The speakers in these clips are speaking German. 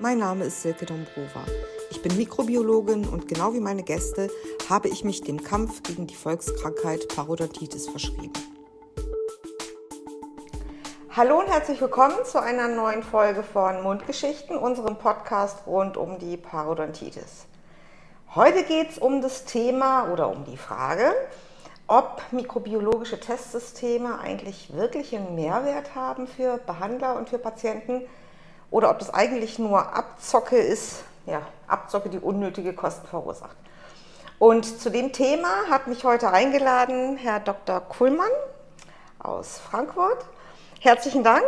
Mein Name ist Silke Dombrova. Ich bin Mikrobiologin und genau wie meine Gäste habe ich mich dem Kampf gegen die Volkskrankheit Parodontitis verschrieben. Hallo und herzlich willkommen zu einer neuen Folge von Mundgeschichten, unserem Podcast rund um die Parodontitis. Heute geht es um das Thema oder um die Frage, ob mikrobiologische Testsysteme eigentlich wirklich einen Mehrwert haben für Behandler und für Patienten oder ob das eigentlich nur Abzocke ist, ja, Abzocke, die unnötige Kosten verursacht. Und zu dem Thema hat mich heute eingeladen Herr Dr. Kuhlmann aus Frankfurt. Herzlichen Dank.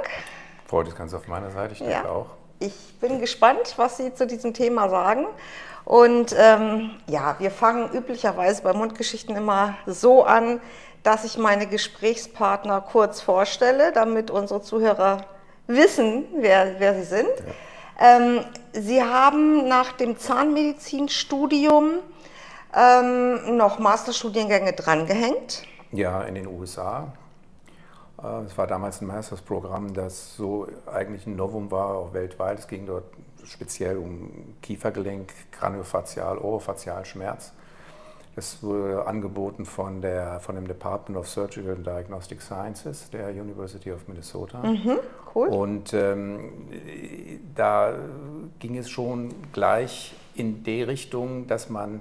Freut ist ganz auf meiner Seite, ich denke ja, auch. Ich bin gespannt, was Sie zu diesem Thema sagen. Und ähm, ja, wir fangen üblicherweise bei Mundgeschichten immer so an, dass ich meine Gesprächspartner kurz vorstelle, damit unsere Zuhörer wissen, wer, wer sie sind. Ja. Ähm, sie haben nach dem Zahnmedizinstudium ähm, noch Masterstudiengänge drangehängt. Ja, in den USA. Äh, es war damals ein Mastersprogramm, das so eigentlich ein Novum war, auch weltweit. Es ging dort speziell um Kiefergelenk, Kraniofazial, Orofazialschmerz. Das wurde angeboten von, der, von dem Department of Surgical and Diagnostic Sciences der University of Minnesota. Mhm, cool. Und ähm, da ging es schon gleich in die Richtung, dass man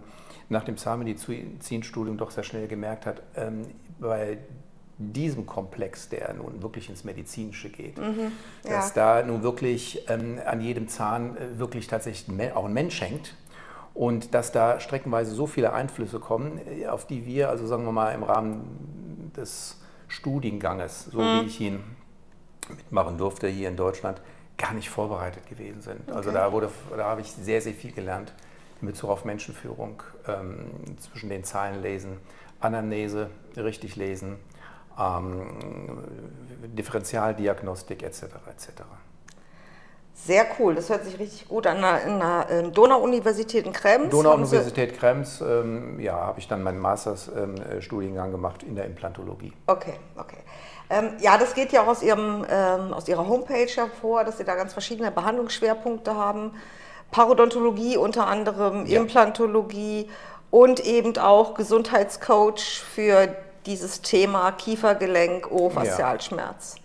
nach dem Zahnmedizinstudium doch sehr schnell gemerkt hat, ähm, bei diesem Komplex, der nun wirklich ins Medizinische geht, mhm, ja. dass da nun wirklich ähm, an jedem Zahn äh, wirklich tatsächlich auch ein Mensch hängt und dass da streckenweise so viele Einflüsse kommen, äh, auf die wir, also sagen wir mal im Rahmen des Studienganges, so mhm. wie ich ihn mitmachen durfte hier in Deutschland, gar nicht vorbereitet gewesen sind. Also okay. Also da, wurde, da habe ich sehr, sehr viel gelernt in Bezug auf Menschenführung, ähm, zwischen den Zeilen lesen, Anamnese richtig lesen, ähm, Differentialdiagnostik etc. etc. Sehr cool, das hört sich richtig gut an. In der ähm, Donau-Universität in Krems. Donau-Universität Krems, ähm, ja, habe ich dann meinen Masterstudiengang ähm, gemacht in der Implantologie. Okay, okay. Ähm, ja, das geht ja auch aus, Ihrem, ähm, aus Ihrer Homepage hervor, dass Sie da ganz verschiedene Behandlungsschwerpunkte haben. Parodontologie unter anderem, ja. Implantologie und eben auch Gesundheitscoach für dieses Thema Kiefergelenk, Orofazialschmerz. Ja.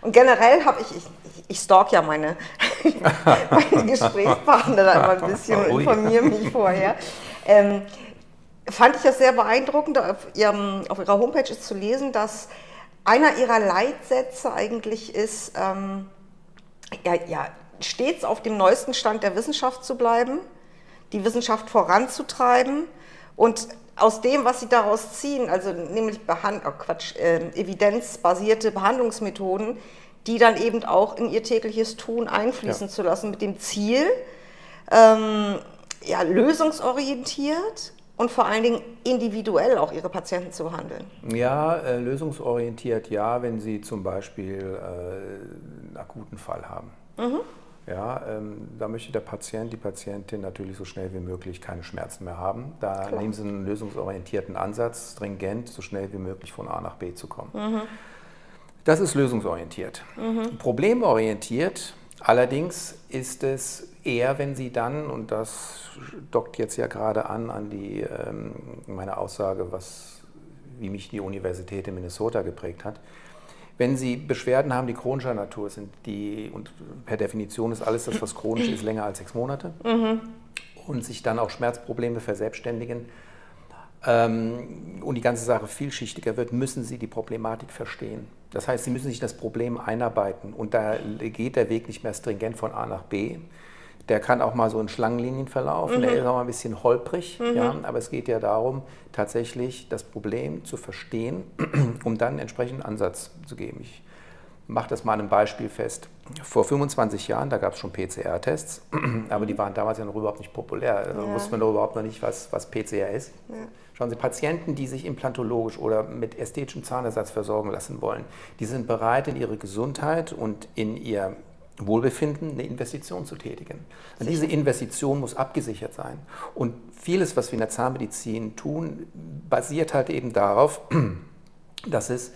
Und generell habe ich, ich, ich stalk ja meine, meine Gesprächspartner da immer ein bisschen und informiere mich vorher. Ähm, fand ich das sehr beeindruckend, auf, ihrem, auf ihrer Homepage ist zu lesen, dass einer ihrer Leitsätze eigentlich ist, ähm, ja, ja, stets auf dem neuesten Stand der Wissenschaft zu bleiben, die Wissenschaft voranzutreiben und aus dem, was sie daraus ziehen, also nämlich Behand oh Quatsch, äh, evidenzbasierte Behandlungsmethoden, die dann eben auch in ihr tägliches Tun einfließen ja. zu lassen, mit dem Ziel, ähm, ja, lösungsorientiert und vor allen Dingen individuell auch ihre Patienten zu behandeln. Ja, äh, lösungsorientiert ja, wenn sie zum Beispiel äh, einen akuten Fall haben. Mhm. Ja, ähm, da möchte der Patient, die Patientin natürlich so schnell wie möglich keine Schmerzen mehr haben. Da Klar. nehmen Sie einen lösungsorientierten Ansatz, stringent, so schnell wie möglich von A nach B zu kommen. Mhm. Das ist lösungsorientiert. Mhm. Problemorientiert allerdings ist es eher, wenn Sie dann, und das dockt jetzt ja gerade an an die, ähm, meine Aussage, was, wie mich die Universität in Minnesota geprägt hat, wenn Sie Beschwerden haben, die chronischer Natur sind, die, und per Definition ist alles das, was chronisch ist, länger als sechs Monate, mhm. und sich dann auch Schmerzprobleme verselbstständigen ähm, und die ganze Sache vielschichtiger wird, müssen Sie die Problematik verstehen. Das heißt, Sie müssen sich das Problem einarbeiten und da geht der Weg nicht mehr stringent von A nach B, der kann auch mal so in Schlangenlinien verlaufen, mhm. der ist auch mal ein bisschen holprig, mhm. ja, aber es geht ja darum, tatsächlich das Problem zu verstehen, um dann einen entsprechenden Ansatz zu geben. Ich mache das mal an einem Beispiel fest. Vor 25 Jahren, da gab es schon PCR-Tests, aber die waren damals ja noch überhaupt nicht populär. Da ja. wusste man doch überhaupt noch nicht, was, was PCR ist. Ja. Schauen Sie, Patienten, die sich implantologisch oder mit ästhetischem Zahnersatz versorgen lassen wollen, die sind bereit, in ihre Gesundheit und in ihr Wohlbefinden eine Investition zu tätigen. Und diese Investition muss abgesichert sein. Und vieles, was wir in der Zahnmedizin tun, basiert halt eben darauf, dass es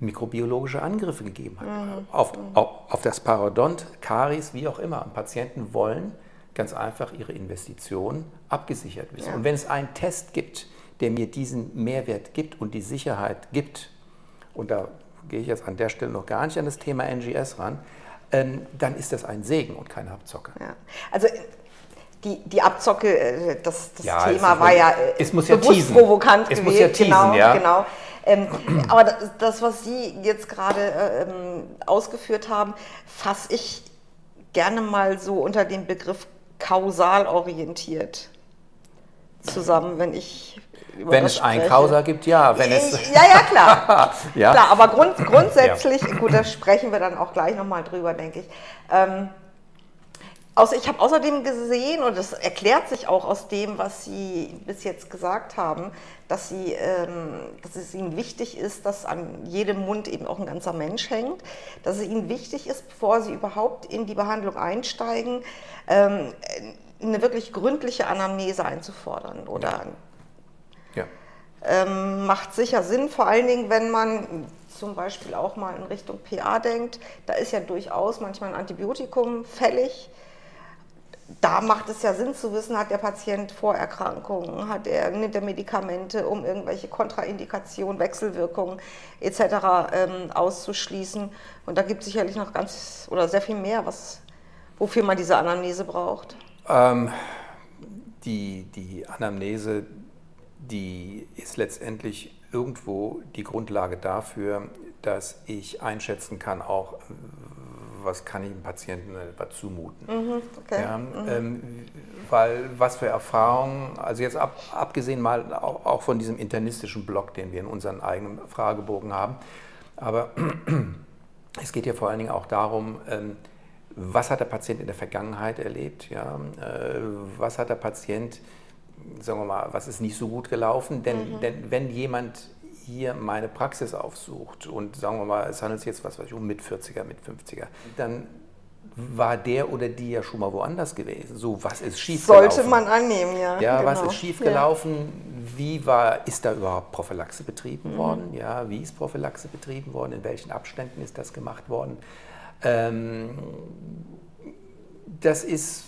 mikrobiologische Angriffe gegeben hat. Mhm. Auf, auf, auf, das Parodont, Karies, wie auch immer. Und Patienten wollen ganz einfach ihre Investitionen abgesichert wissen. Ja. Und wenn es einen Test gibt, der mir diesen Mehrwert gibt und die Sicherheit gibt, und da gehe ich jetzt an der Stelle noch gar nicht an das Thema NGS ran, dann ist das ein Segen und keine Abzocke. Ja. Also die, die Abzocke, äh, das, das ja, Thema war ja äh, es muss bewusst ja teasen. provokant es gewählt. Muss ja teasen, genau, ja. genau. Ähm, aber das, was Sie jetzt gerade äh, ähm, ausgeführt haben, fasse ich gerne mal so unter dem Begriff kausal orientiert zusammen, wenn ich wenn es ein Causa gibt, ja. Wenn es ja, ja, klar. ja. Klar, aber grund, grundsätzlich, ja. gut, da sprechen wir dann auch gleich nochmal drüber, denke ich. Ähm, Außer, ich habe außerdem gesehen, und das erklärt sich auch aus dem, was Sie bis jetzt gesagt haben, dass, Sie, ähm, dass es Ihnen wichtig ist, dass an jedem Mund eben auch ein ganzer Mensch hängt, dass es Ihnen wichtig ist, bevor Sie überhaupt in die Behandlung einsteigen, ähm, eine wirklich gründliche Anamnese einzufordern oder ja. ähm, macht sicher Sinn, vor allen Dingen, wenn man zum Beispiel auch mal in Richtung PA denkt, da ist ja durchaus manchmal ein Antibiotikum fällig da macht es ja Sinn zu wissen, hat der Patient Vorerkrankungen, hat er, nimmt er Medikamente, um irgendwelche Kontraindikationen, Wechselwirkungen etc. Ähm, auszuschließen. Und da gibt es sicherlich noch ganz oder sehr viel mehr, was, wofür man diese Anamnese braucht. Ähm, die, die Anamnese, die ist letztendlich irgendwo die Grundlage dafür, dass ich einschätzen kann, auch was kann ich dem Patienten etwa zumuten. Mhm, okay. ja, mhm. ähm, weil was für Erfahrungen, also jetzt ab, abgesehen mal auch, auch, von diesem internistischen Block, den wir in unserem eigenen Fragebogen haben, aber es geht ja vor allen Dingen auch darum, ähm, was hat der Patient in der Vergangenheit erlebt, ja? Äh, was hat der Patient, sagen wir mal, was ist nicht so gut gelaufen, denn, mhm. denn wenn jemand hier meine Praxis aufsucht und sagen wir mal, es handelt sich jetzt was weiß ich, um mit 40er, mit 50er, dann war der oder die ja schon mal woanders gewesen. So, was ist schiefgelaufen? Sollte man annehmen, ja. Ja, genau. was ist schiefgelaufen? Ja. Wie war, ist da überhaupt Prophylaxe betrieben mhm. worden? Ja, wie ist Prophylaxe betrieben worden? In welchen Abständen ist das gemacht worden? Ähm, das ist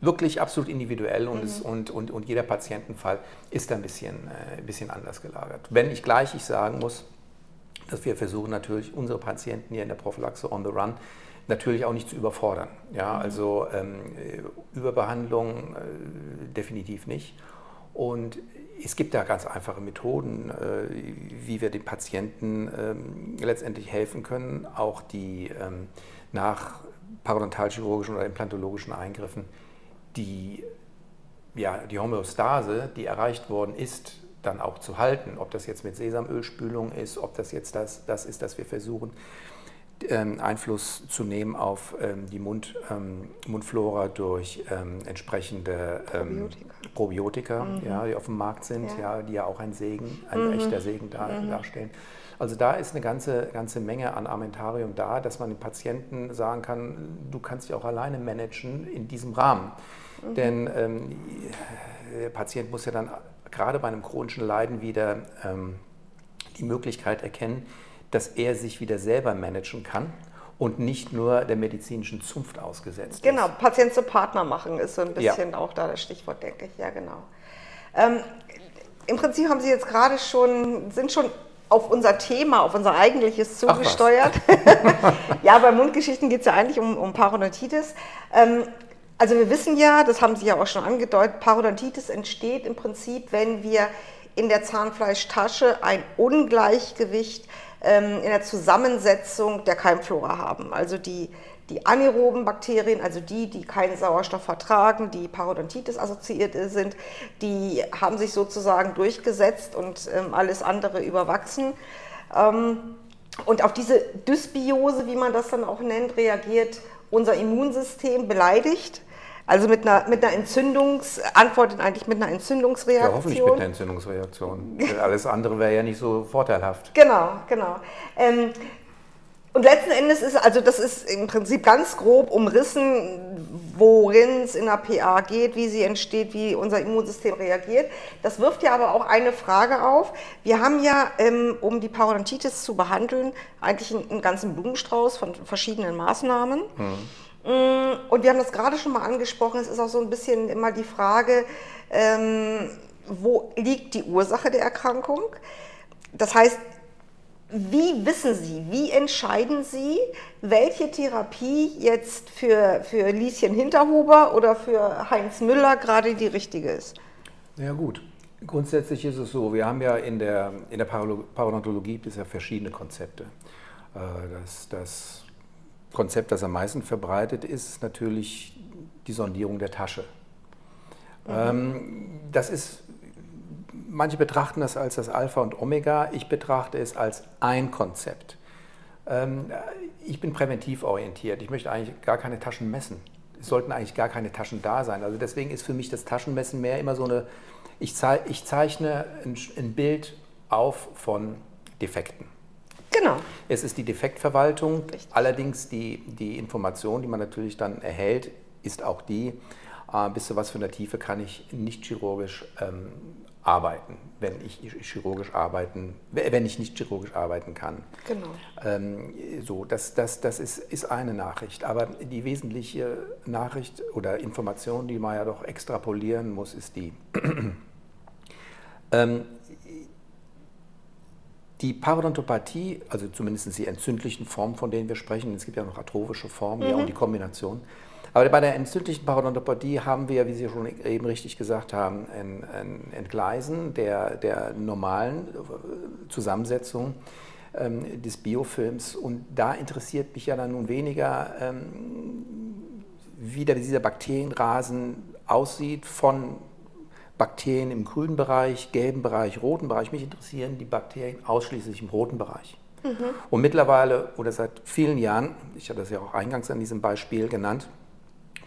wirklich absolut individuell und, mhm. es, und, und, und jeder Patientenfall ist da ein bisschen, äh, ein bisschen anders gelagert. Wenn ich gleich ich sagen muss, dass wir versuchen natürlich unsere Patienten hier in der Prophylaxe on the run natürlich auch nicht zu überfordern. Ja, mhm. also ähm, Überbehandlung äh, definitiv nicht. Und es gibt da ganz einfache Methoden, äh, wie wir den Patienten ähm, letztendlich helfen können, auch die ähm, nach parodontalchirurgischen oder implantologischen Eingriffen die, ja, die Homöostase, die erreicht worden ist, dann auch zu halten. Ob das jetzt mit Sesamölspülung ist, ob das jetzt das, das ist, dass wir versuchen, ähm, Einfluss zu nehmen auf ähm, die Mund, ähm, Mundflora durch entsprechende Probiotika, Probiotika mhm. ja, die auf dem Markt sind, ja. ja. die ja auch ein Segen, ein mhm. echter Segen dar, mhm. darstellen. Also da ist eine ganze, ganze Menge an Armentarium da, dass man den Patienten sagen kann, du kannst dich auch alleine managen in diesem Rahmen. Mhm. Denn ähm, der Patient muss ja dann gerade bei einem chronischen Leiden wieder ähm, die Möglichkeit erkennen, dass er sich wieder selber managen kann und nicht nur der medizinischen Zunft ausgesetzt genau, ist. Genau, Patient zu Partner machen ist so ein bisschen ja. auch da das Stichwort, denke ich. Ja, genau. Ähm, Im Prinzip haben Sie jetzt gerade schon, sind schon auf unser Thema, auf unser eigentliches zugesteuert. ja, bei Mundgeschichten geht es ja eigentlich um, um Parodontitis. Ähm, also wir wissen ja, das haben Sie ja auch schon angedeutet, Parodontitis entsteht im Prinzip, wenn wir in der Zahnfleischtasche ein Ungleichgewicht ähm, in der Zusammensetzung der Keimflora haben. Also die, die anaeroben Bakterien, also die, die keinen Sauerstoff vertragen, die Parodontitis assoziiert sind, die haben sich sozusagen durchgesetzt und ähm, alles andere überwachsen. Ähm, und auf diese Dysbiose, wie man das dann auch nennt, reagiert unser Immunsystem beleidigt also mit einer, mit einer Entzündungs, antwortet eigentlich mit einer Entzündungsreaktion. Ja, hoffentlich mit einer Entzündungsreaktion. Alles andere wäre ja nicht so vorteilhaft. Genau, genau. Ähm, Und letzten Endes ist, also das ist im Prinzip ganz grob umrissen, worin es in der PA geht, wie sie entsteht, wie unser Immunsystem reagiert. Das wirft ja aber auch eine Frage auf. Wir haben ja, ähm, um die Parodontitis zu behandeln, eigentlich einen, einen ganzen Blumenstrauß von verschiedenen Maßnahmen. Mhm. Und wir haben das gerade schon mal angesprochen, es ist auch so ein bisschen immer die Frage, ähm, wo liegt die Ursache der Erkrankung? Das heißt, wie wissen Sie, wie entscheiden Sie, welche Therapie jetzt für, für Lieschen Hinterhuber oder für Heinz Müller gerade die richtige ist? Ja gut, grundsätzlich ist es so, wir haben ja in der, in der Parodontologie bisher verschiedene Konzepte. Äh, das, das Konzept, das am meisten verbreitet ist, ist natürlich die Sondierung der Tasche. Mhm. Ähm, das ist manche betrachten das als das Alpha und Omega, ich betrachte es als ein Konzept. Ähm, ich bin präventiv orientiert, ich möchte eigentlich gar keine Taschen messen. Es sollten eigentlich gar keine Taschen da sein. Also deswegen ist für mich das Taschenmessen mehr immer so eine, ich, zeichne ein Bild auf von Defekten. Genau. Es ist die Defektverwaltung, Richtig. allerdings die, die Information, die man natürlich dann erhält, ist auch die, äh, bis zu was für einer Tiefe kann ich nicht chirurgisch ähm, arbeiten, wenn ich chirurgisch arbeiten, wenn ich nicht chirurgisch arbeiten kann. Genau. Ähm, so, das, das, das ist, ist eine Nachricht. Aber die wesentliche Nachricht oder Information, die man ja doch extrapolieren muss, ist die. ähm, die Parodontopathie, also zumindest die entzündlichen Formen, von denen wir sprechen, es gibt ja noch atrophische Formen, mhm. ja, und die Kombination, aber bei der entzündlichen Parodontopathie haben wir, wie Sie schon eben richtig gesagt haben, ein, ein Entgleisen der, der normalen äh, Zusammensetzung ähm, des Biofilms. Und da interessiert mich ja dann nun weniger, ähm, wie dieser Bakterienrasen aussieht von Bakterien im grünen Bereich, gelben Bereich, roten Bereich. Mich interessieren die Bakterien ausschließlich im roten Bereich. Mhm. Und mittlerweile oder seit vielen Jahren, ich habe das ja auch eingangs an diesem Beispiel genannt,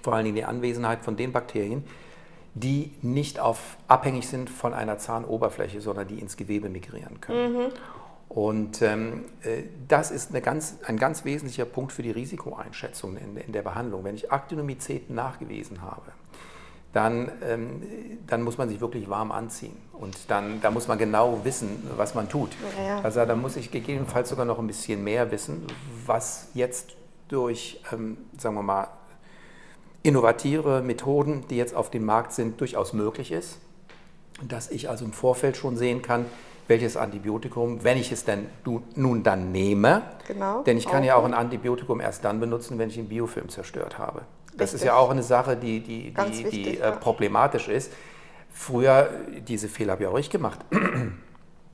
vor allen Dingen die Anwesenheit von den Bakterien, die nicht auf, abhängig sind von einer Zahnoberfläche, sondern die ins Gewebe migrieren können. Mhm. Und ähm, äh, das ist ganz, ein ganz wesentlicher Punkt für die Risikoeinschätzung in, in der Behandlung. Wenn ich Aktinomyceten nachgewiesen habe, dann, ähm, dann muss man sich wirklich warm anziehen. Und dann da muss man genau wissen, was man tut. Ja, ja. Also da muss ich gegebenenfalls sogar noch ein bisschen mehr wissen, was jetzt durch, ähm, sagen wir mal, innovative Methoden, die jetzt auf dem Markt sind, durchaus möglich ist. Dass ich also im Vorfeld schon sehen kann, welches Antibiotikum, wenn ich es denn nun dann nehme, genau, denn ich kann auch. ja auch ein Antibiotikum erst dann benutzen, wenn ich den Biofilm zerstört habe. Das Richtig. ist ja auch eine Sache, die, die, die, wichtig, die äh, problematisch ist. Früher, diese Fehler habe ich auch ich gemacht.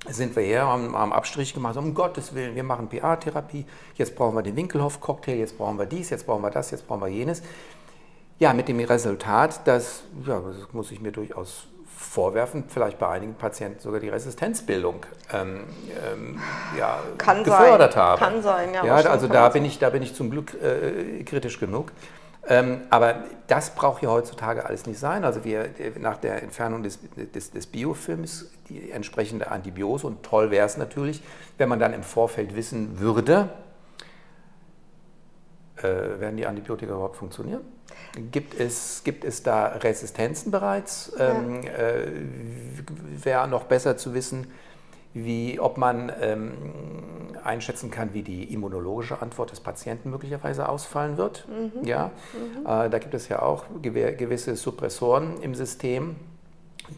sind wir her, haben, haben Abstrich gemacht, um Gottes Willen, wir machen PA-Therapie, jetzt brauchen wir den Winkelhoff-Cocktail, jetzt brauchen wir dies, jetzt brauchen wir das, jetzt brauchen wir jenes. Ja, mit dem Resultat, dass, ja, das muss ich mir durchaus vorwerfen, vielleicht bei einigen Patienten sogar die Resistenzbildung ähm, ähm, ja, Kann gefördert sein. habe. Kann sein, ja. ja also da bin, ich, da bin ich zum Glück äh, kritisch genug. Ähm, aber das braucht ja heutzutage alles nicht sein. Also wir nach der Entfernung des, des, des Biofilms die entsprechende Antibiose und toll wäre es natürlich, wenn man dann im Vorfeld wissen würde, äh, werden die Antibiotika überhaupt funktionieren? Gibt es, gibt es da Resistenzen bereits? Ja. Ähm, äh, Wäre noch besser zu wissen, wie, ob man ähm, einschätzen kann, wie die immunologische Antwort des Patienten möglicherweise ausfallen wird. Mhm. Ja? Mhm. Äh, da gibt es ja auch gewisse Suppressoren im System,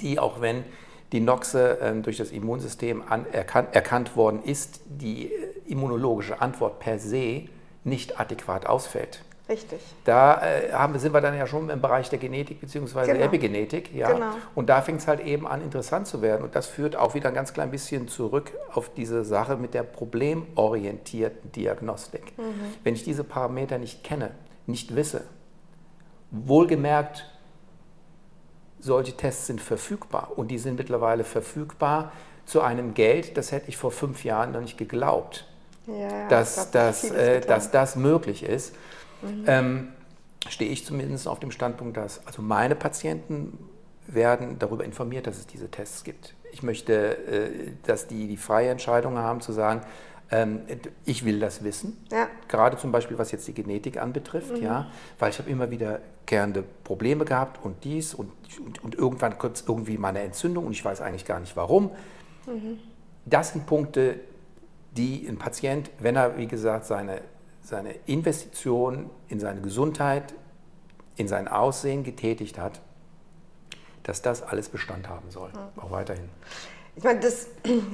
die, auch wenn die Noxe äh, durch das Immunsystem an, erkannt, erkannt worden ist, die immunologische Antwort per se nicht adäquat ausfällt. Richtig. Da äh, haben, sind wir dann ja schon im Bereich der Genetik bzw. Genau. Epigenetik. Ja? Genau. Und da fängt es halt eben an, interessant zu werden. Und das führt auch wieder ein ganz klein bisschen zurück auf diese Sache mit der problemorientierten Diagnostik. Mhm. Wenn ich diese Parameter nicht kenne, nicht wisse, wohlgemerkt, solche Tests sind verfügbar und die sind mittlerweile verfügbar zu einem Geld, das hätte ich vor fünf Jahren noch nicht geglaubt, ja, dass, das, äh, dass das möglich ist. Mhm. Ähm, stehe ich zumindest auf dem Standpunkt, dass also meine Patienten werden darüber informiert, dass es diese Tests gibt. Ich möchte, äh, dass die die freie Entscheidung haben zu sagen, Ähm, ich will das wissen, ja. gerade zum Beispiel was jetzt die Genetik anbetrifft, mhm. ja, weil ich habe immer wieder gerne Probleme gehabt und dies und, und, und irgendwann kurz irgendwie meine Entzündung und ich weiß eigentlich gar nicht warum. Mhm. Das sind Punkte, die ein Patient, wenn er, wie gesagt, seine, seine Investition in seine Gesundheit, in sein Aussehen getätigt hat, dass das alles Bestand haben soll, mhm. auch weiterhin. Ich meine, das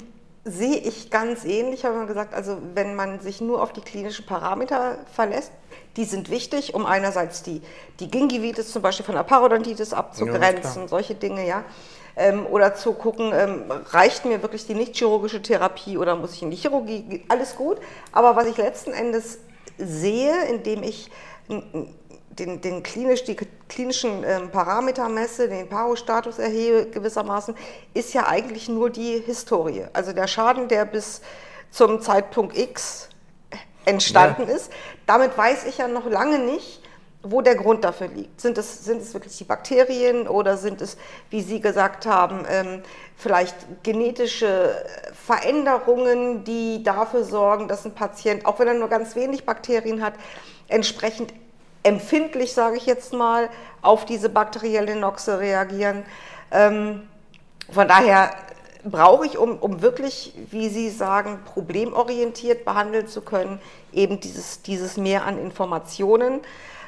sehe ich ganz ähnlich, habe ich gesagt, also wenn man sich nur auf die klinischen Parameter verlässt, die sind wichtig, um einerseits die, die Gingivitis zum Beispiel von der Parodontitis abzugrenzen, ja, solche Dinge, ja. Ähm, oder zu gucken, ähm, reicht mir wirklich die nicht chirurgische Therapie oder muss ich in die Chirurgie, alles gut. Aber was ich letzten Endes sehe, indem ich den, den klinisch, die klinischen ähm, Parameter messe, den Paro-Status erhebe gewissermaßen, ist ja eigentlich nur die Historie. Also der Schaden, der bis zum Zeitpunkt X entstanden ja. ist. Damit weiß ich ja noch lange nicht, wo der Grund dafür liegt. Sind es, sind es wirklich die Bakterien oder sind es, wie Sie gesagt haben, ähm, vielleicht genetische Veränderungen, die dafür sorgen, dass ein Patient, auch wenn er nur ganz wenig Bakterien hat, entsprechend empfindlich, sage ich jetzt mal, auf diese bakterielle Noxe reagieren. Ähm, von daher brauche ich, um, um wirklich, wie Sie sagen, problemorientiert behandeln zu können, eben dieses, dieses Mehr an Informationen,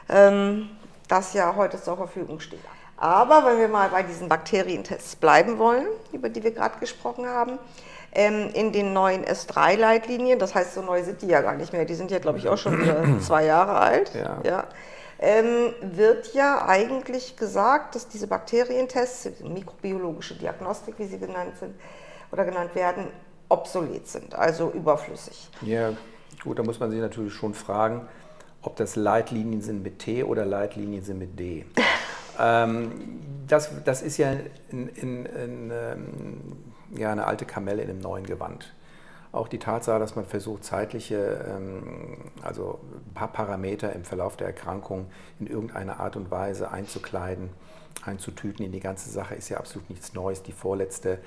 das ja heute zur Verfügung steht. Aber wenn wir mal bei diesen Bakterientests bleiben wollen, über die wir gerade gesprochen haben, ähm, in den neuen S3-Leitlinien, das heißt, so neu sind die ja gar nicht mehr, die sind ja, glaube ich, auch schon zwei Jahre alt, ja. ja ähm, wird ja eigentlich gesagt, dass diese Bakterientests, mikrobiologische Diagnostik, wie sie genannt sind oder genannt werden, obsolet sind, also überflüssig. Ja, gut, da muss man sich natürlich schon fragen, ob das Leitlinien sind mit T oder Leitlinien sind mit D. ähm, das, das ist ja, in, in, in, ähm, ja eine alte Kamelle in einem neuen Gewand. Auch die Tatsache, dass man versucht, zeitliche, ähm, also ein paar Parameter im Verlauf der Erkrankung in irgendeiner Art und Weise einzukleiden, einzutüten in die ganze Sache, ist ja absolut nichts Neues. Die vorletzte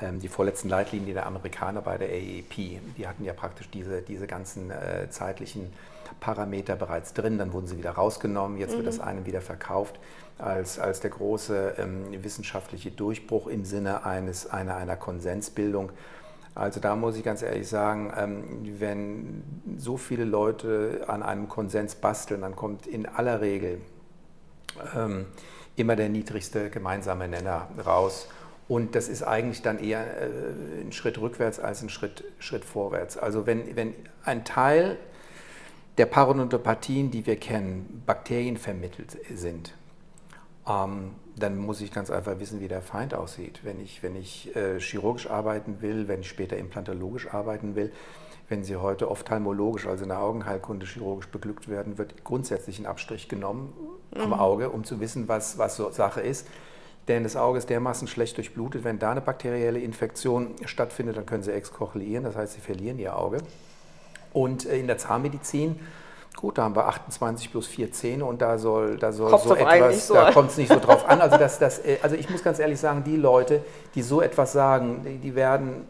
ähm, die vorletzten Leitlinien der Amerikaner bei der AEP, die hatten ja praktisch diese, diese ganzen äh, zeitlichen Parameter bereits drin, dann wurden sie wieder rausgenommen, jetzt mhm. wird das einem wieder verkauft als, als der große ähm, wissenschaftliche Durchbruch im Sinne eines, einer, einer Konsensbildung. Also da muss ich ganz ehrlich sagen, ähm, wenn so viele Leute an einem Konsens basteln, dann kommt in aller Regel ähm, immer der niedrigste gemeinsame Nenner raus. Und das ist eigentlich dann eher äh, ein Schritt rückwärts als ein Schritt, Schritt vorwärts. Also wenn, wenn ein Teil der Parodontopathien, die wir kennen, Bakterien vermittelt sind, ähm, dann muss ich ganz einfach wissen, wie der Feind aussieht. Wenn ich, wenn ich äh, chirurgisch arbeiten will, wenn ich später implantologisch arbeiten will, wenn Sie heute ophthalmologisch, also in der Augenheilkunde chirurgisch beglückt werden, wird grundsätzlich ein Abstrich genommen mhm. am Auge, um zu wissen, was, was so Sache ist. Denn das Auge ist dermaßen schlecht durchblutet, wenn da eine bakterielle Infektion stattfindet, dann können sie exkochlieren, das heißt, sie verlieren ihr Auge. Und äh, in der Zahnmedizin, gut, da haben wir 28 plus 4 Zähne und da soll, da soll so etwas, so. da kommt es nicht so drauf an. Also, das, das, äh, also ich muss ganz ehrlich sagen, die Leute, die so etwas sagen, die werden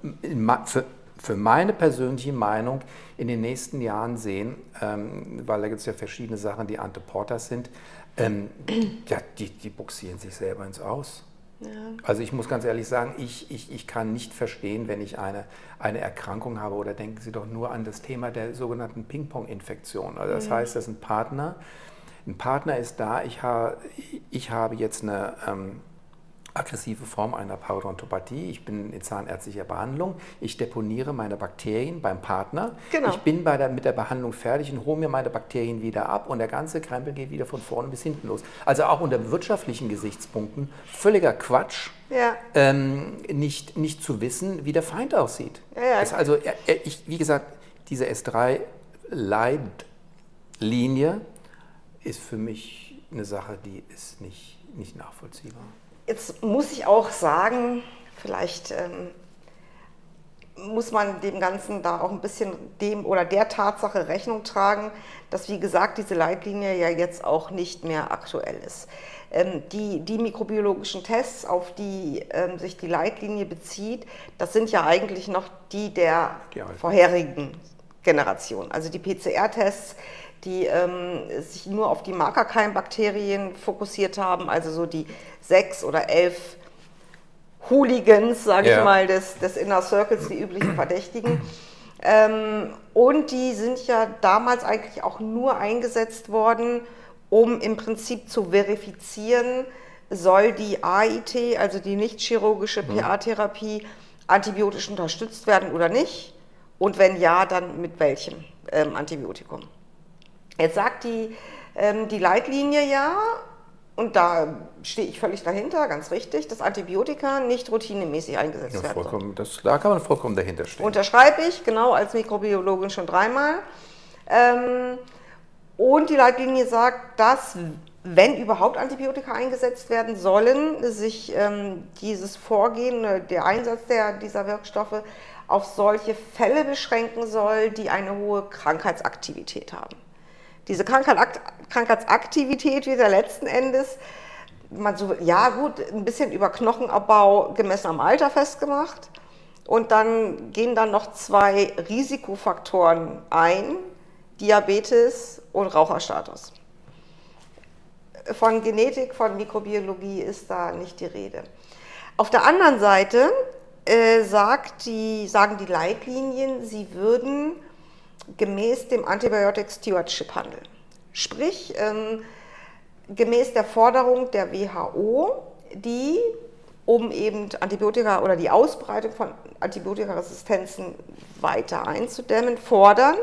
für, für meine persönliche Meinung in den nächsten Jahren sehen, ähm, weil da gibt es ja verschiedene Sachen, die Anteportas sind, ähm, ja, die, die buxieren sich selber ins Aus. Ja. Also ich muss ganz ehrlich sagen, ich, ich, ich kann nicht verstehen, wenn ich eine, eine Erkrankung habe oder denken Sie doch nur an das Thema der sogenannten Ping-Pong-Infektion. Also das mhm. heißt, dass ein Partner, ein Partner ist da, ich, ha, ich habe jetzt eine... Ähm, aggressive Form einer Parodontopathie. Ich bin in zahnärztlicher Behandlung. Ich deponiere meine Bakterien beim Partner. Genau. Ich bin bei der, mit der Behandlung fertig und hole mir meine Bakterien wieder ab und der ganze Krempel geht wieder von vorne bis hinten los. Also auch unter wirtschaftlichen Gesichtspunkten völliger Quatsch. Ja. Ähm, nicht, nicht zu wissen, wie der Feind aussieht. Ja, ja. also, ich, wie gesagt, diese S3-Leitlinie ist für mich eine Sache, die ist nicht, nicht nachvollziehbar. Jetzt muss ich auch sagen, vielleicht ähm, muss man dem Ganzen da auch ein bisschen dem oder der Tatsache Rechnung tragen, dass wie gesagt diese Leitlinie ja jetzt auch nicht mehr aktuell ist. Ähm, die, die mikrobiologischen Tests, auf die ähm, sich die Leitlinie bezieht, das sind ja eigentlich noch die der die vorherigen Generation. Also die PCR-Tests, die ähm, sich nur auf die Markerkeimbakterien fokussiert haben, also so die sechs oder elf Hooligans, sage ja. ich mal, des, des Inner Circles, die üblichen Verdächtigen. Ähm, und die sind ja damals eigentlich auch nur eingesetzt worden, um im Prinzip zu verifizieren, soll die AIT, also die nicht chirurgische mhm. PA-Therapie, antibiotisch unterstützt werden oder nicht? Und wenn ja, dann mit welchem ähm, Antibiotikum? Jetzt sagt die, ähm, die Leitlinie ja, und da stehe ich völlig dahinter, ganz richtig, dass Antibiotika nicht routinemäßig eingesetzt ja, werden. Das, da kann man vollkommen dahinter stehen. Unterschreibe ich, genau, als Mikrobiologin schon dreimal. Ähm, und die Leitlinie sagt, dass, wenn überhaupt Antibiotika eingesetzt werden sollen, sich ähm, dieses Vorgehen, äh, der Einsatz der, dieser Wirkstoffe auf solche Fälle beschränken soll, die eine hohe Krankheitsaktivität haben. Diese Krankheitsaktivität wird ja letzten Endes, man so, ja gut, ein bisschen über Knochenabbau gemessen am Alter festgemacht. Und dann gehen dann noch zwei Risikofaktoren ein, Diabetes und Raucherstatus. Von Genetik, von Mikrobiologie ist da nicht die Rede. Auf der anderen Seite äh, die, sagen die Leitlinien, sie würden gemäß dem Antibiotic Stewardship handeln. Sprich, ähm, gemäß der Forderung der WHO, die um eben Antibiotika oder die Ausbreitung von Antibiotikaresistenzen weiter einzudämmen, fordern,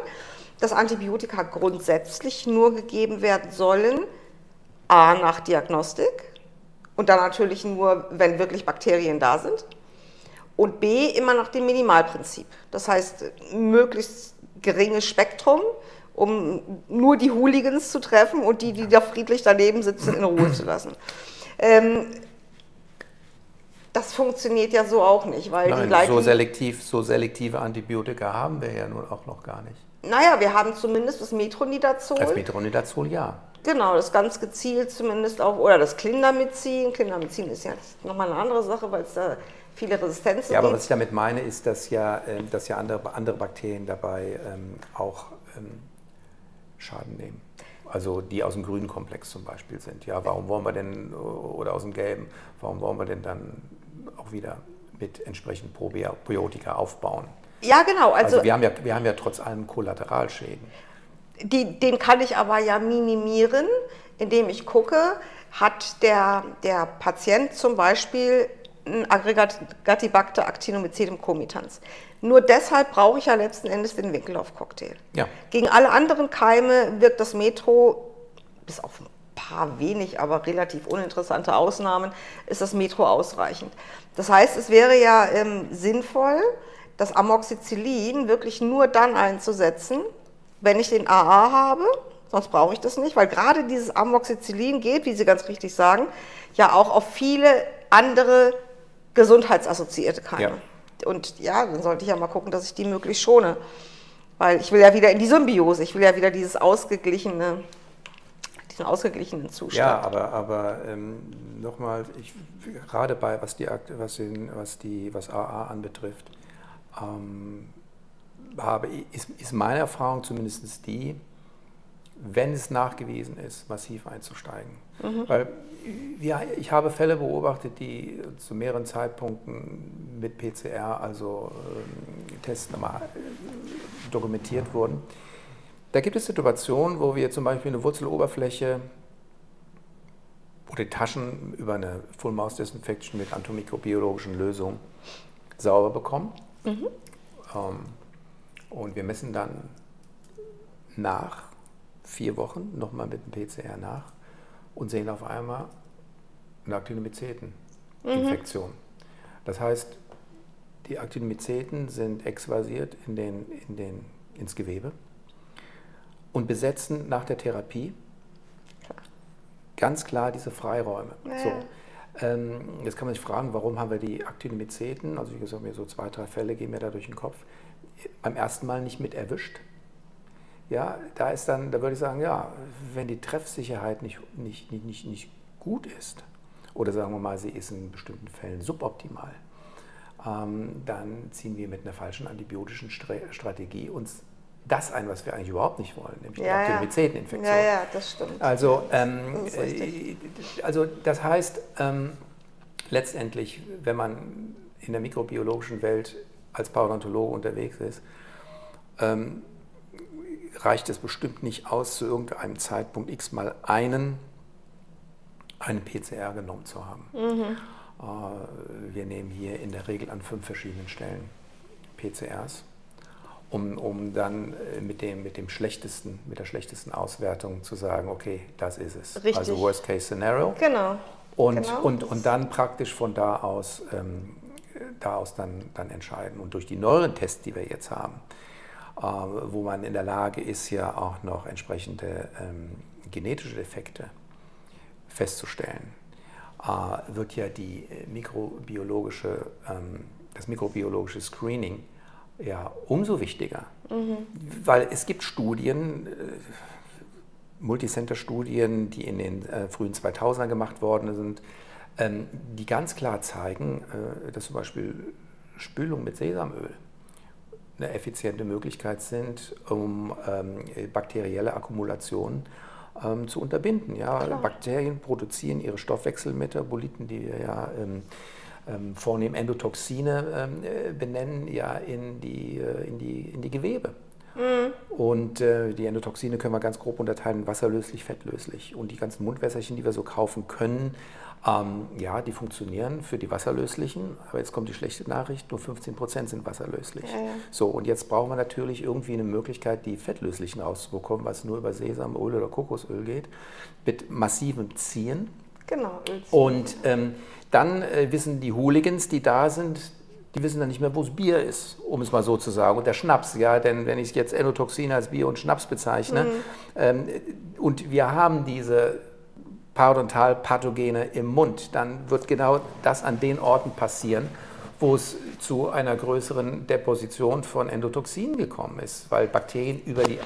dass Antibiotika grundsätzlich nur gegeben werden sollen, a nach Diagnostik und dann natürlich nur, wenn wirklich Bakterien da sind und b immer nach dem Minimalprinzip. Das heißt, möglichst geringes Spektrum, um nur die Hooligans zu treffen und die, die da friedlich daneben sitzen, in Ruhe zu lassen. Ähm, das funktioniert ja so auch nicht, weil Nein, die Leitlinien, so selektiv, so selektive Antibiotika haben wir ja nun auch noch gar nicht. Naja, wir haben zumindest das Metronidazol. Das Metronidazol, ja. Genau, das ganz gezielt zumindest auch, oder das Clindamycin. Clindamycin ist ja nochmal eine andere Sache, weil es da viele Resistenzen Ja, aber gibt. was ich damit meine, ist, dass ja, ähm, dass ja andere, andere Bakterien dabei ähm, auch ähm, Schaden nehmen. Also die aus dem grünen Komplex zum Beispiel sind. Ja, warum wollen wir denn, oder aus dem gelben, warum wollen wir denn dann auch wieder mit entsprechend Probiotika aufbauen? Ja, genau. Also, also wir, haben ja, wir haben ja trotz allem Kollateralschäden. Die, den kann ich aber ja minimieren, indem ich gucke, hat der, der Patient zum Beispiel ein Aggregatibacter actinomycetum comitans. Nur deshalb brauche ich ja letzten Endes den Winkelhoff-Cocktail. Ja. Gegen alle anderen Keime wirkt das Metro, bis auf ein paar wenig, aber relativ uninteressante Ausnahmen, ist das Metro ausreichend. Das heißt, es wäre ja ähm, sinnvoll, das Amoxicillin wirklich nur dann einzusetzen, wenn ich den AA habe, sonst brauche ich das nicht, weil gerade dieses Amoxicillin geht, wie Sie ganz richtig sagen, ja auch auf viele andere gesundheitsassoziierte Keime. Ja. Und ja, dann sollte ich ja mal gucken, dass ich die möglichst schone. Weil ich will ja wieder in die Symbiose, ich will ja wieder dieses ausgeglichene, diesen ausgeglichenen Zustand. Ja, aber, aber ähm, nochmal, gerade bei, was die, was, den, was die, was AA anbetrifft, ähm, habe, ist, ist meine Erfahrung zumindest die, wenn es nachgewiesen ist, massiv einzusteigen. Mhm. Weil ja, ich habe Fälle beobachtet, die zu mehreren Zeitpunkten mit PCR, also äh, Tests nochmal äh, dokumentiert wurden. Da gibt es Situationen, wo wir zum Beispiel eine Wurzeloberfläche oder Taschen über eine Full Mouse Disinfection mit antimikrobiologischen Lösungen sauber bekommen. Mhm. Ähm, und wir messen dann nach vier Wochen nochmal mit dem PCR nach und sehen auf einmal eine Actinomyceten-Infektion. Mhm. Das heißt, die Actinomyceten sind exvasiert in den, in den, ins Gewebe und besetzen nach der Therapie ganz klar diese Freiräume. Ja. So. Ähm, jetzt kann man sich fragen, warum haben wir die Actinomyceten, also wie gesagt, mir so zwei, drei Fälle gehen mir da durch den Kopf, beim ersten Mal nicht mit erwischt. Ja, da ist dann, da würde ich sagen, ja, wenn die Treffsicherheit nicht, nicht, nicht, nicht, nicht gut ist, oder sagen wir mal, sie ist in bestimmten Fällen suboptimal, ähm, dann ziehen wir mit einer falschen antibiotischen Strategie uns das ein, was wir eigentlich überhaupt nicht wollen, nämlich Ja, die ja. Aktivitäteninfektion. Ja, ja, das stimmt. Also, ähm, Das äh, also das heißt, ähm, letztendlich, wenn man in der mikrobiologischen Welt als Parodontologe unterwegs ist, ähm, reicht es bestimmt nicht aus, zu irgendeinem Zeitpunkt x mal einen, einen PCR genommen zu haben. Äh, wir nehmen hier in der Regel an fünf verschiedenen Stellen PCRs um, um dann äh, mit dem, mit dem schlechtesten, mit der schlechtesten Auswertung zu sagen, okay, das ist es. Richtig. Also Worst Case Scenario. Genau. Und, genau. und, und dann praktisch von da aus, ähm, da aus dann, dann entscheiden. Und durch die neueren Tests, die wir jetzt haben, wo man in der Lage ist, ja auch noch entsprechende ähm, genetische Defekte festzustellen, äh, wird ja die äh, mikrobiologische, ähm, das mikrobiologische Screening ja umso wichtiger. Weil es gibt Studien, äh, Multicenter-Studien, die in den äh, frühen 2000ern gemacht worden sind, ähm, die ganz klar zeigen, äh, dass zum Beispiel Spülung mit Sesamöl eine effiziente Möglichkeit sind, um ähm, bakterielle Akkumulationen ähm, zu unterbinden. Ja? Klar. Bakterien produzieren ihre Stoffwechselmetaboliten, die wir ja ähm, ähm, vornehm Endotoxine ähm, äh, benennen, ja in die, äh, in die, in die Gewebe. Und äh, die Endotoxine können wir ganz grob unterteilen, wasserlöslich, fettlöslich. Und die ganzen Mundwässerchen, die wir so kaufen können, ähm, ja, die funktionieren für die wasserlöslichen. Aber jetzt kommt die schlechte Nachricht, nur 15 Prozent sind wasserlöslich. Ja, ja. So, und jetzt brauchen wir natürlich irgendwie eine Möglichkeit, die fettlöslichen rauszubekommen, was nur über Sesamöl oder Kokosöl geht, mit massivem Ziehen. Genau. Ölziehen. Und ähm, dann äh, wissen die Hooligans, die da sind, die wissen dann nicht mehr, wo das Bier ist, um es mal so zu sagen. Und der Schnaps, ja, denn wenn ich jetzt Endotoxin als Bier und Schnaps bezeichne, ähm, und wir haben diese Parodontalpathogene im Mund, dann wird genau das an den Orten passieren, wo es zu einer größeren Deposition von Endotoxin gekommen ist, weil Bakterien über die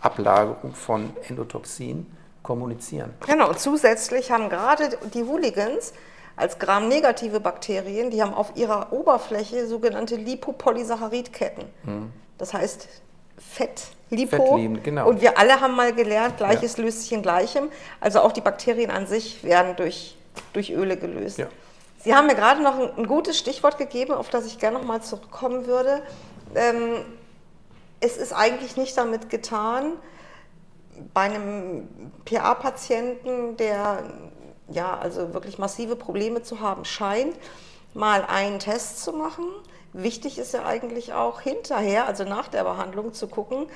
Ablagerung von Endotoxin kommunizieren. Genau, und zusätzlich haben gerade die Hooligans als Gram-negative Bakterien, die haben auf ihrer Oberfläche sogenannte Lipopolysaccharidketten. Das heißt Fett, Lipo. Fettliebend, genau. Und wir alle haben mal gelernt, Gleiches löst sich in Gleichem. Also auch die Bakterien an sich werden durch, durch Öle gelöst. Ja. Sie haben mir gerade noch ein, ein gutes Stichwort gegeben, auf das ich gerne noch mal zurückkommen würde. Ähm, es ist eigentlich nicht damit getan, bei einem PA-Patienten, der ja also wirklich massive Probleme zu haben scheint, mal einen Test zu machen. Wichtig ist ja eigentlich auch hinterher, also nach der Behandlung, zu gucken,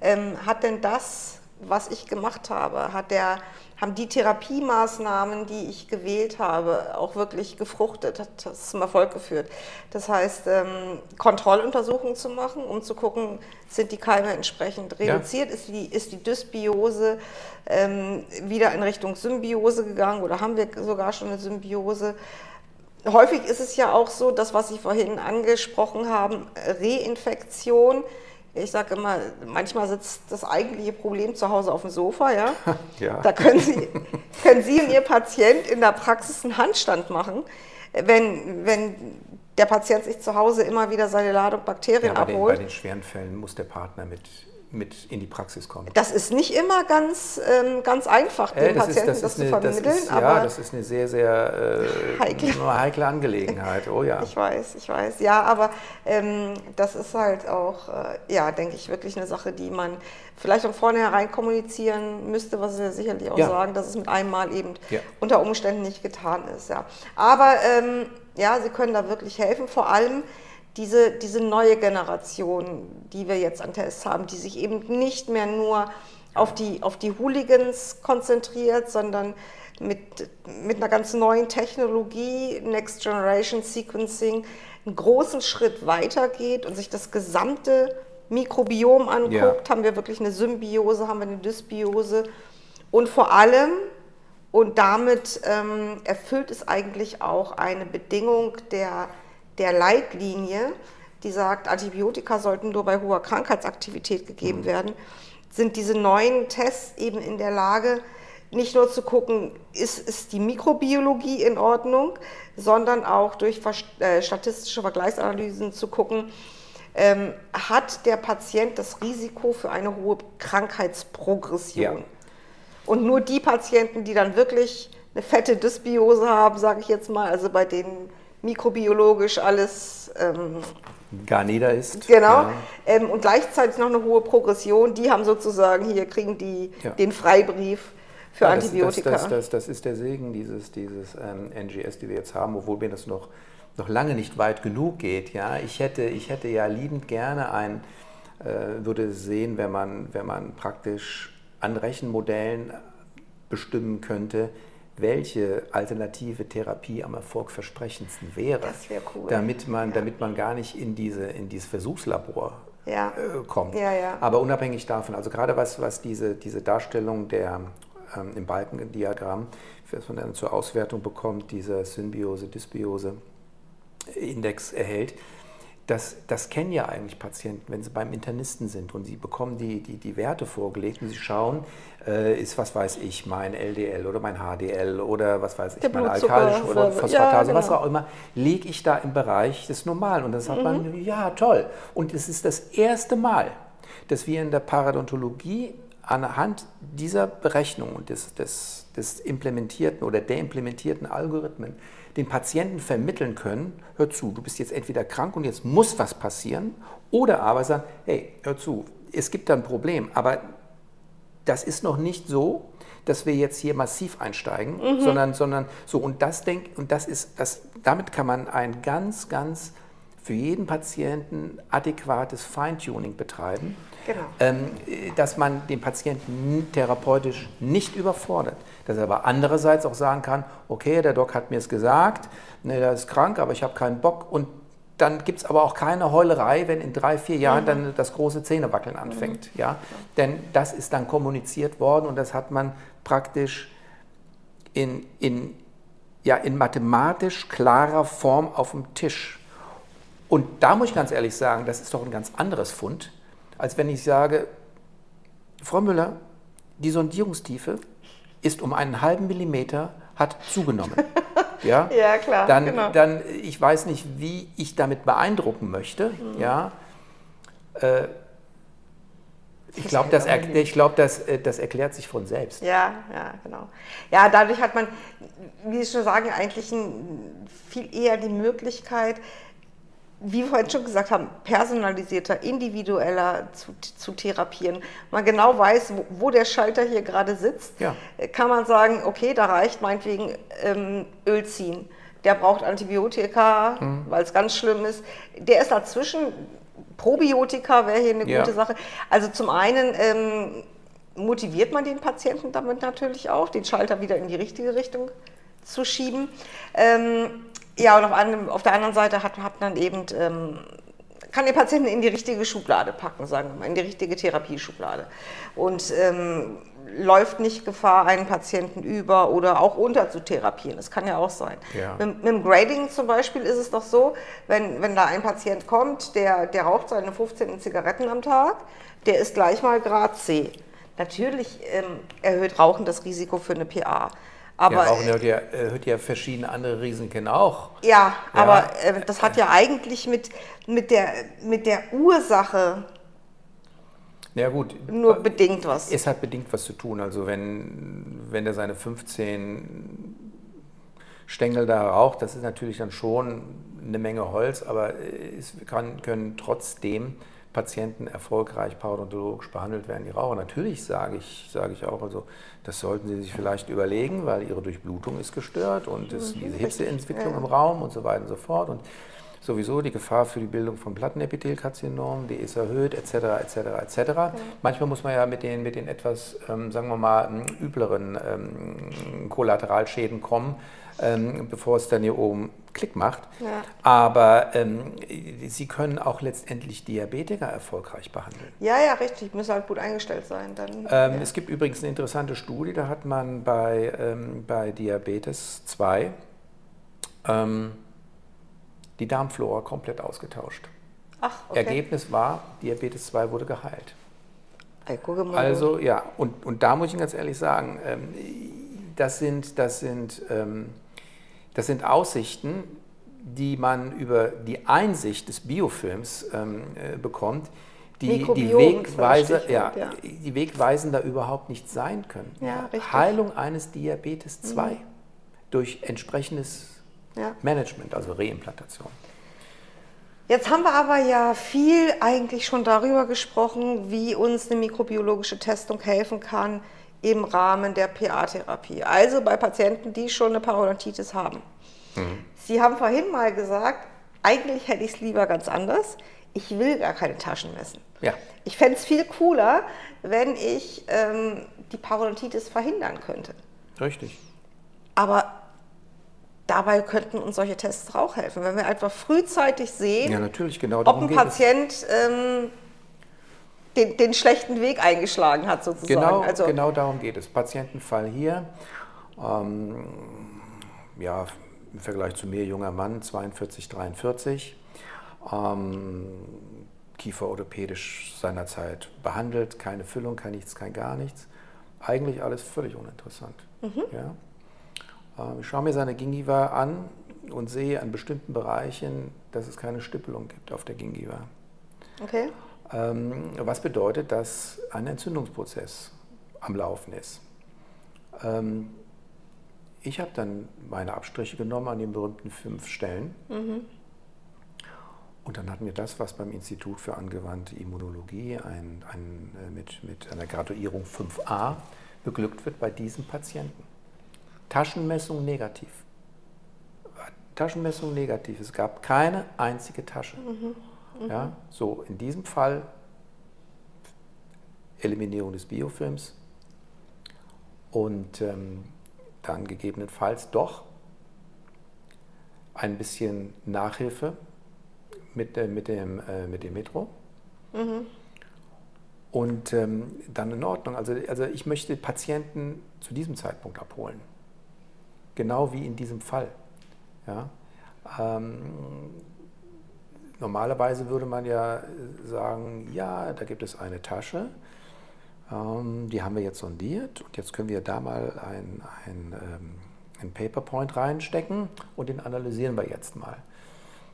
ähm, hat denn das, was ich gemacht habe, hat der, haben die Therapiemaßnahmen, die ich gewählt habe, auch wirklich gefruchtet, hat das zum Erfolg geführt. Das heißt, ähm, Kontrolluntersuchungen zu machen, um zu gucken, sind die Keime entsprechend Ja. reduziert, ist, die, ist die Dysbiose ähm, wieder in Richtung Symbiose gegangen oder haben wir sogar schon eine Symbiose? Häufig ist es ja auch so, das, was Sie vorhin angesprochen haben, Reinfektion. Ich sage immer, manchmal sitzt das eigentliche Problem zu Hause auf dem Sofa, ja. Ja. Da können Sie, können Sie und Ihr Patient in der Praxis einen Handstand machen, wenn, wenn der Patient sich zu Hause immer wieder seine Ladung Bakterien Ja, bei, den, bei abholt. den schweren Fällen muss der Partner mit, mit in die Praxis kommen. Das ist nicht immer ganz, ähm, ganz einfach, den Äh, Patienten das, zu eine, vermitteln, das ist, aber ja, das ist eine sehr, sehr äh, Heikle. heikle Angelegenheit. Oh ja. Ich weiß, ich weiß. Ja, aber ähm, das ist halt auch, äh, ja, denke ich, wirklich eine Sache, die man vielleicht von vornherein kommunizieren müsste, was Sie ja sicherlich auch Ja. sagen, dass es mit einem Mal eben Ja. unter Umständen nicht getan ist. Ja. Aber ähm, ja, Sie können da wirklich helfen, vor allem diese, diese neue Generation, die wir jetzt an Tests haben, die sich eben nicht mehr nur auf die, auf die Hooligans konzentriert, sondern mit, mit einer ganz neuen Technologie, Next Generation Sequencing, einen großen Schritt weitergeht und sich das gesamte Mikrobiom anguckt. Ja. Haben wir wirklich eine Symbiose, haben wir eine Dysbiose und vor allem, und damit ähm, erfüllt es eigentlich auch eine Bedingung der, der Leitlinie, die sagt, Antibiotika sollten nur bei hoher Krankheitsaktivität gegeben werden, sind diese neuen Tests eben in der Lage, nicht nur zu gucken, ist, ist die Mikrobiologie in Ordnung, sondern auch durch äh, statistische Vergleichsanalysen zu gucken, ähm, hat der Patient das Risiko für eine hohe Krankheitsprogression. Ja. Und nur die Patienten, die dann wirklich eine fette Dysbiose haben, sage ich jetzt mal, also bei denen mikrobiologisch alles ähm, gar nieder ist. Genau. Ja. Ähm, und gleichzeitig noch eine hohe Progression, die haben sozusagen hier, kriegen die ja. den Freibrief für ja, Antibiotika. Das, das, das, das, ist der Segen dieses, dieses ähm, NGS, die wir jetzt haben, obwohl mir das noch, noch lange nicht weit genug geht. Ja? Ich, hätte, ich hätte ja liebend gerne ein, äh, würde sehen, wenn man, wenn man praktisch an Rechenmodellen bestimmen könnte, welche alternative Therapie am erfolgversprechendsten wäre. Wäre cool. Damit man, ja. damit man gar nicht in, diese, in dieses Versuchslabor ja. äh, kommt. Ja. Aber unabhängig davon, also gerade was, was diese, diese Darstellung der, ähm, im Balkendiagramm, was man dann zur Auswertung bekommt, dieser Symbiose-Dysbiose-Index erhält, das, das kennen ja eigentlich Patienten, wenn sie beim Internisten sind und sie bekommen die, die, die Werte vorgelegt und sie schauen, äh, ist, was weiß ich, mein LDL oder mein HDL oder was weiß ich, mein alkalisch oder Phosphatase, ja, genau. was auch immer, liege ich da im Bereich des Normalen. Und dann sagt mhm. man, ja, toll. Und es ist das erste Mal, dass wir in der Paradontologie anhand dieser Berechnung und des, des, des implementierten oder der implementierten Algorithmen den Patienten vermitteln können, hör zu, du bist jetzt entweder krank und jetzt muss was passieren, oder aber sagen, hey, hör zu, es gibt da ein Problem, aber das ist noch nicht so, dass wir jetzt hier massiv einsteigen, mhm. sondern, sondern so, und das denk, und das ist, das, damit kann man ein ganz, ganz für jeden Patienten adäquates Feintuning betreiben, genau. ähm, dass man den Patienten therapeutisch nicht überfordert. Dass er aber andererseits auch sagen kann, okay, der Doc hat mir es gesagt, ne, der ist krank, aber ich habe keinen Bock und dann gibt es aber auch keine Heulerei, wenn in drei, vier Jahren mhm. dann das große Zähnewackeln anfängt. Mhm. Ja? Denn das ist dann kommuniziert worden und das hat man praktisch in, in, ja, in mathematisch klarer Form auf dem Tisch. Und da muss ich ganz ehrlich sagen, das ist doch ein ganz anderes Fund, als wenn ich sage, Frau Müller, die Sondierungstiefe ist um einen halben Millimeter, hat zugenommen. Ja, ja klar. Dann, genau. dann, ich weiß nicht, wie ich damit beeindrucken möchte. Mhm. Ja. Äh, ich glaube, das, glaub, das, äh, das erklärt sich von selbst. Ja, ja, genau. Ja, dadurch hat man, wie Sie schon sagen, eigentlich ein, viel eher die Möglichkeit, wie wir vorhin schon gesagt haben, personalisierter, individueller zu, zu therapieren. Man genau weiß, wo, wo, der Schalter hier gerade sitzt, ja. kann man sagen, okay, da reicht meinetwegen ähm, Öl ziehen. Der braucht Antibiotika, mhm. weil es ganz schlimm ist. Der ist dazwischen, Probiotika wäre hier eine ja. gute Sache. Also zum einen ähm, motiviert man den Patienten damit natürlich auch, den Schalter wieder in die richtige Richtung zu schieben. Ähm, ja, und auf, einem, auf, der anderen Seite hat, hat man eben, ähm, kann den Patienten in die richtige Schublade packen, sagen wir mal, in die richtige Therapieschublade. Und ähm, läuft nicht Gefahr, einen Patienten über oder auch unter zu therapieren. Das kann ja auch sein. Ja. Mit, mit, dem Grading zum Beispiel ist es doch so, wenn, wenn da ein Patient kommt, der, der raucht seine 15 Zigaretten am Tag, der ist gleich mal Grad C. Natürlich ähm, erhöht Rauchen das Risiko für eine PA. Aber, ja, Rauchen erhöht ja, erhöht ja verschiedene andere Risiken auch. Ja, ja. aber äh, das hat ja eigentlich mit, mit, der, mit der Ursache ja, gut. nur bedingt was. Es hat bedingt was zu tun. Also wenn, wenn er seine 15 Stängel da raucht, das ist natürlich dann schon eine Menge Holz, aber es kann, können trotzdem Patienten erfolgreich parodontologisch behandelt werden, die rauchen. Natürlich sage ich, sage ich auch, also das sollten Sie sich vielleicht überlegen, weil Ihre Durchblutung ist gestört und es, diese Hitzeentwicklung im Raum und so weiter und so fort. Und sowieso die Gefahr für die Bildung von Plattenepithelkarzinomen, die ist erhöht, etc., etc., etc. Manchmal muss man ja mit den, mit den etwas, ähm, sagen wir mal, übleren ähm, Kollateralschäden kommen, ähm, bevor es dann hier oben Klick macht. Ja. Aber ähm, sie können auch letztendlich Diabetiker erfolgreich behandeln. Ja, ja, richtig. Müssen halt gut eingestellt sein. Dann, ähm, ja. Es gibt übrigens eine interessante Studie, da hat man bei, ähm, bei Diabetes 2 ähm, die Darmflora komplett ausgetauscht. Ach, okay. Ergebnis war, Diabetes 2 wurde geheilt. Also ja, und, und da muss ich Ihnen ganz ehrlich sagen, ähm, das sind, das sind ähm, das sind Aussichten, die man über die Einsicht des Biofilms ähm, äh, bekommt, die, die, Wegweiser, ja, ja. die Wegweisender überhaupt nicht sein können. Ja. Mhm. Heilung eines Diabetes 2 durch entsprechendes Ja. Management, also Reimplantation. Jetzt haben wir aber ja viel eigentlich schon darüber gesprochen, wie uns eine mikrobiologische Testung helfen kann im Rahmen der PA-Therapie. Also bei Patienten, die schon eine Parodontitis haben. Sie haben vorhin mal gesagt, eigentlich hätte ich es lieber ganz anders. Ich will gar keine Taschen messen. Ja. Ich fände es viel cooler, wenn ich ähm, die Parodontitis verhindern könnte. Richtig. Aber dabei könnten uns solche Tests auch helfen, wenn wir einfach frühzeitig sehen, Ja, genau ob ein. Patient ähm, den, den schlechten Weg eingeschlagen hat, sozusagen. Genau, also, genau darum geht es. Patientenfall hier, ähm, ja, im Vergleich zu mir, junger Mann, 42, 43, ähm, kieferorthopädisch seinerzeit behandelt, keine Füllung, kein nichts, kein gar nichts. Eigentlich alles völlig uninteressant. Ja? Ähm, ich schaue mir seine Gingiva an und sehe an bestimmten Bereichen, dass es keine Stippelung gibt auf der Gingiva. Okay. Ähm, Was bedeutet, dass ein Entzündungsprozess am Laufen ist. Ähm, Ich habe dann meine Abstriche genommen an den berühmten fünf Stellen. Und dann hatten wir das, was beim Institut für angewandte Immunologie ein, ein, äh, mit, mit einer Graduierung 5a beglückt wird bei diesem Patienten. Taschenmessung negativ. Taschenmessung negativ. Es gab keine einzige Tasche. Ja, so in diesem Fall Eliminierung des Biofilms und ähm, dann gegebenenfalls doch ein bisschen Nachhilfe mit, äh, mit, dem, äh, mit dem Metro. Und ähm, dann in Ordnung. Also, also ich möchte Patienten zu diesem Zeitpunkt abholen. Genau wie in diesem Fall. Ja? Ähm, normalerweise würde man ja sagen, ja, da gibt es eine Tasche, ähm, die haben wir jetzt sondiert und jetzt können wir da mal ein, ein, ähm, ein Paperpoint reinstecken und den analysieren wir jetzt mal.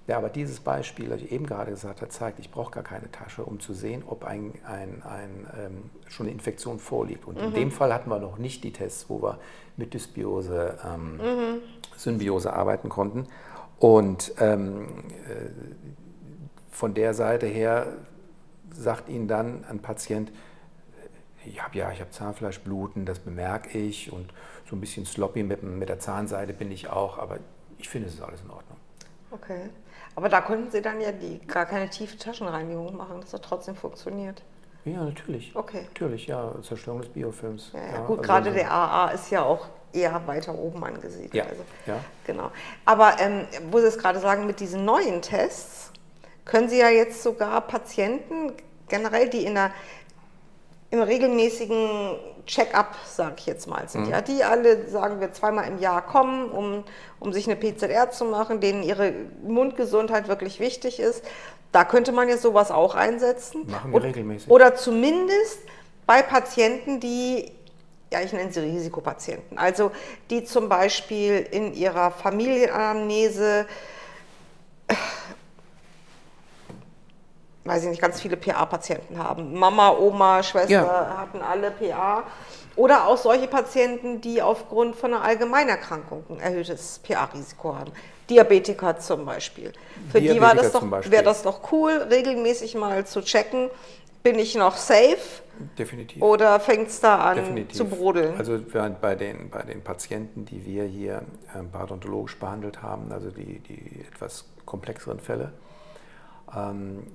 Ja, aber dieses Beispiel, das ich eben gerade gesagt habe, zeigt, ich brauche gar keine Tasche, um zu sehen, ob ein, ein, ein, ähm, schon eine Infektion vorliegt. Und in dem Fall hatten wir noch nicht die Tests, wo wir mit Dysbiose, ähm, Symbiose arbeiten konnten. Und ähm, äh, von der Seite her sagt Ihnen dann ein Patient, ich habe ja, ich habe Zahnfleischbluten, das bemerke ich und so ein bisschen sloppy mit, mit der Zahnseide bin ich auch, aber ich finde, es ist alles in Ordnung. Okay. Aber da könnten Sie dann ja die, gar keine tiefe Taschenreinigung machen, dass das trotzdem funktioniert. Ja, natürlich. Okay. Natürlich, ja, Zerstörung des Biofilms. Ja, ja, gut, also gerade der AA ist ja auch eher weiter oben angesiedelt. Ja, Also, ja. Genau. Aber ähm, wo Sie es gerade sagen, mit diesen neuen Tests können Sie ja jetzt sogar Patienten generell, die in einer, im regelmäßigen Check-up, sage ich jetzt mal, Mhm. sind, ja, die alle, sagen wir, zweimal im Jahr kommen, um, um sich eine PCR zu machen, denen ihre Mundgesundheit wirklich wichtig ist. Da könnte man ja sowas auch einsetzen. Machen wir Und- regelmäßig. Oder zumindest bei Patienten, die, ja, ich nenne sie Risikopatienten, also die zum Beispiel in ihrer Familienanamnese, weiß ich nicht, ganz viele PA-Patienten haben. Mama, Oma, Schwester Ja. hatten alle PA. Oder auch solche Patienten, die aufgrund von einer Allgemeinerkrankung ein erhöhtes PA-Risiko haben. Diabetiker zum Beispiel. Für die war das Diabetiker doch, Beispiel. wäre das doch cool, regelmäßig mal zu checken, bin ich noch safe Definitiv. oder fängt es da an Definitiv. zu brodeln? Also bei den, bei den Patienten, die wir hier ähm, parodontologisch behandelt haben, also die, die etwas komplexeren Fälle, ähm,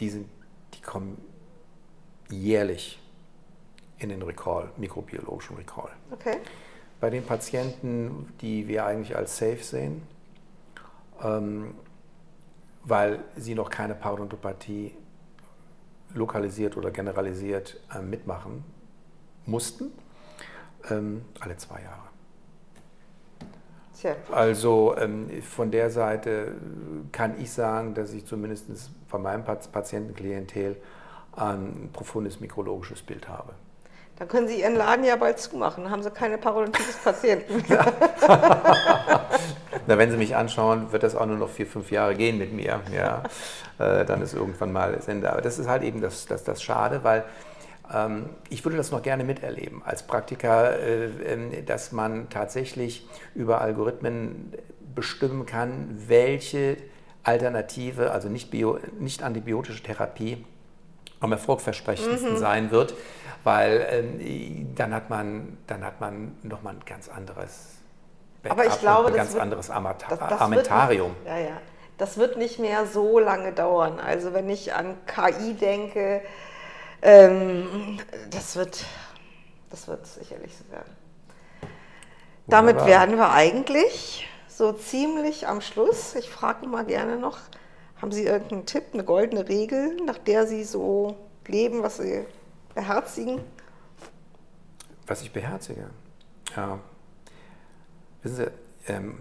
die, sind, die kommen jährlich in den Recall, mikrobiologischen Recall. okay. Bei den Patienten, die wir eigentlich als safe sehen, ähm, weil sie noch keine Parodontopathie lokalisiert oder generalisiert äh, mitmachen mussten, ähm, alle zwei Jahre. Also ähm, von der Seite kann ich sagen, dass ich zumindest von meinem Pat- Patientenklientel ein profundes mikrologisches Bild habe. dann können Sie Ihren Laden ja bald zumachen, dann haben Sie keine Parodontitis-Patienten. Na, wenn Sie mich anschauen, wird das auch nur noch vier, fünf Jahre gehen mit mir. Ja, äh, dann ist irgendwann mal das Ende. Aber das ist halt eben das, das, das Schade, weil ich würde das noch gerne miterleben als Praktiker, äh, ähm, dass man tatsächlich über Algorithmen bestimmen kann, welche Alternative, also nicht, bio, nicht antibiotische Therapie, am erfolgversprechendsten mhm. sein wird, weil ähm, dann hat man, dann hat man nochmal ein ganz anderes Backup Aber ich glaube, ein ganz wird, anderes Amata das, das Armentarium. Nicht, ja, ja. Das wird nicht mehr so lange dauern. Also wenn ich an KI denke, ähm, das, wird, das wird sicherlich so werden. Damit werden wir eigentlich so ziemlich am Schluss. Ich frage mal gerne noch, haben Sie irgendeinen Tipp, eine goldene Regel, nach der Sie so leben, was Sie beherzigen? Was ich beherzige? Ja. Wissen Sie, ähm,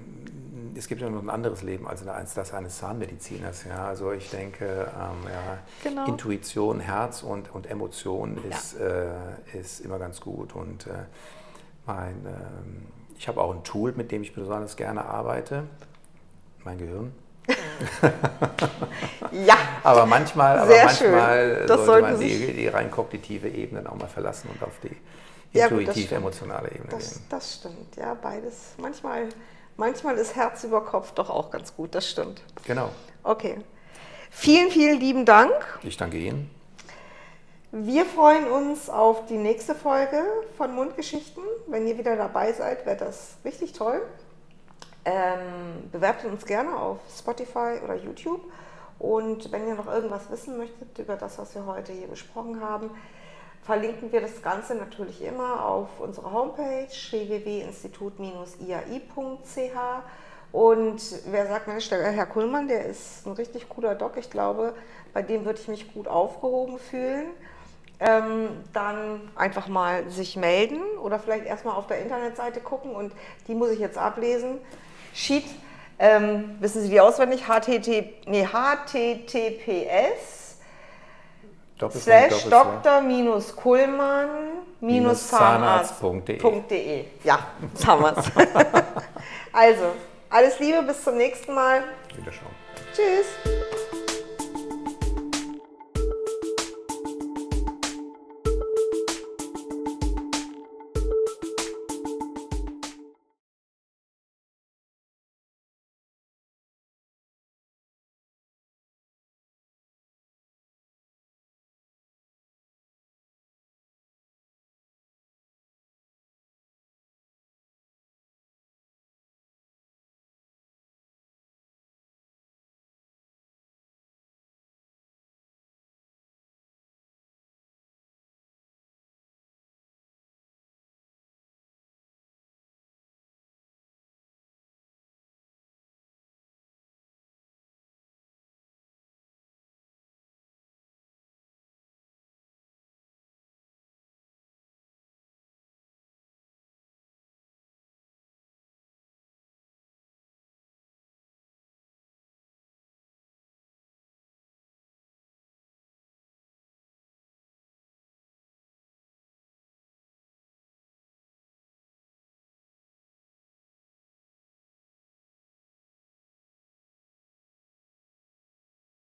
es gibt ja noch ein anderes Leben als das eines Zahnmediziners. Ja? Also ich denke, ähm, ja, genau. Intuition, Herz und, und Emotion ist, ja. äh, ist immer ganz gut. Und äh, mein, ähm, ich habe auch ein Tool, mit dem ich besonders gerne arbeite, mein Gehirn. ja. Aber manchmal, aber manchmal sollte man die, die rein kognitive Ebene auch mal verlassen und auf die intuitiv-emotionale Ebene das, gehen. Das stimmt, ja, beides. Manchmal, manchmal ist Herz über Kopf doch auch ganz gut, das stimmt. Genau. Okay. Vielen, vielen lieben Dank. Ich danke Ihnen. Wir freuen uns auf die nächste Folge von Mundgeschichten. Wenn ihr wieder dabei seid, wäre das richtig toll. Ähm, bewertet uns gerne auf Spotify oder YouTube. Und wenn ihr noch irgendwas wissen möchtet über das, was wir heute hier besprochen haben, verlinken wir das Ganze natürlich immer auf unserer Homepage www.institut-iai.ch. Und wer sagt, Mensch, der Herr Kuhlmann, der ist ein richtig cooler Doc, ich glaube, bei dem würde ich mich gut aufgehoben fühlen. Ähm, dann einfach mal sich melden oder vielleicht erstmal auf der Internetseite gucken und die muss ich jetzt ablesen. Sheet, ähm, wissen Sie die auswendig? HTT, nee, HTTPS slash dr-kullmann-zahnarzt.de. Ja, jetzt haben wir es. also, alles Liebe, bis zum nächsten Mal. Wiederschauen. Tschüss.